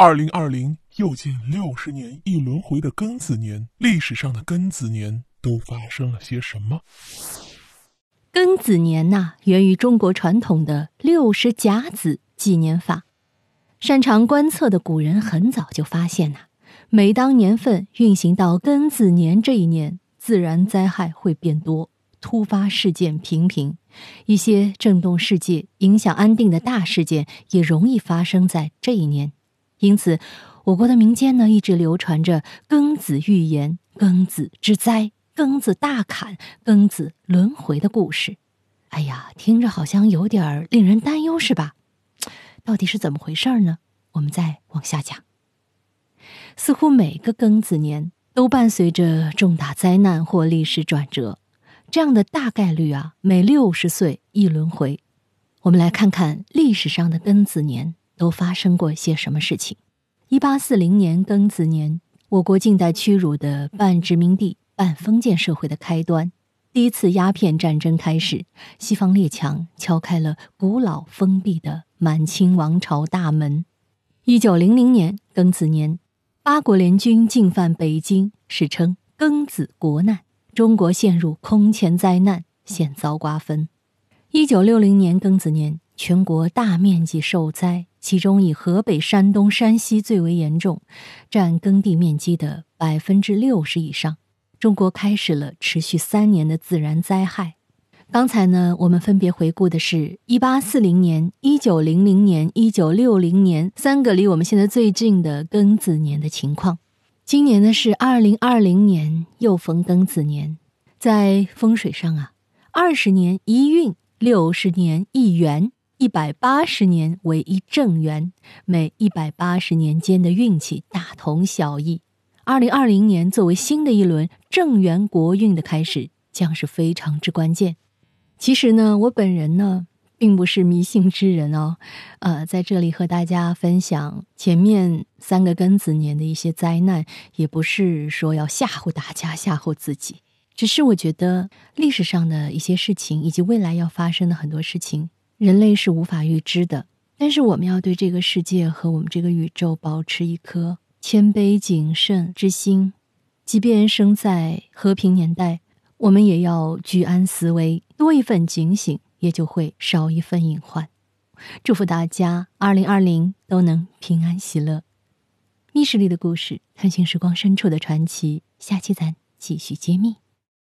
二零二零又近六十年一轮回的庚子年，历史上的庚子年都发生了些什么？庚子年呐，源于中国传统的六十甲子纪年法。擅长观测的古人很早就发现呐，每当年份运行到庚子年这一年，自然灾害会变多，突发事件频频，一些震动世界、影响安定的大事件也容易发生在这一年。因此，我国的民间呢一直流传着庚子预言、庚子之灾、庚子大坎、庚子轮回的故事。哎呀，听着好像有点儿令人担忧，是吧？到底是怎么回事呢？我们再往下讲。似乎每个庚子年都伴随着重大灾难或历史转折，这样的大概率啊，每六十岁一轮回。我们来看看历史上的庚子年。都发生过些什么事情？一八四零年庚子年，我国近代屈辱的半殖民地半封建社会的开端，第一次鸦片战争开始，西方列强敲开了古老封闭的满清王朝大门。一九零零年庚子年，八国联军进犯北京，史称庚子国难，中国陷入空前灾难，险遭瓜分。一九六零年庚子年，全国大面积受灾。其中以河北、山东、山西最为严重，占耕地面积的百分之六十以上。中国开始了持续三年的自然灾害。刚才呢，我们分别回顾的是1840年、1900年、1960年三个离我们现在最近的庚子年的情况。今年呢是2020年，又逢庚子年。在风水上啊，二十年一运，六十年一元。一百八十年为一正元，每一百八十年间的运气大同小异。二零二零年作为新的一轮正元国运的开始，将是非常之关键。其实呢，我本人呢并不是迷信之人哦，呃，在这里和大家分享前面三个庚子年的一些灾难，也不是说要吓唬大家、吓唬自己，只是我觉得历史上的一些事情，以及未来要发生的很多事情。人类是无法预知的，但是我们要对这个世界和我们这个宇宙保持一颗谦卑谨慎之心。即便生在和平年代，我们也要居安思危，多一份警醒，也就会少一份隐患。祝福大家，二零二零都能平安喜乐。密室里的故事，探寻时光深处的传奇，下期咱继续揭秘。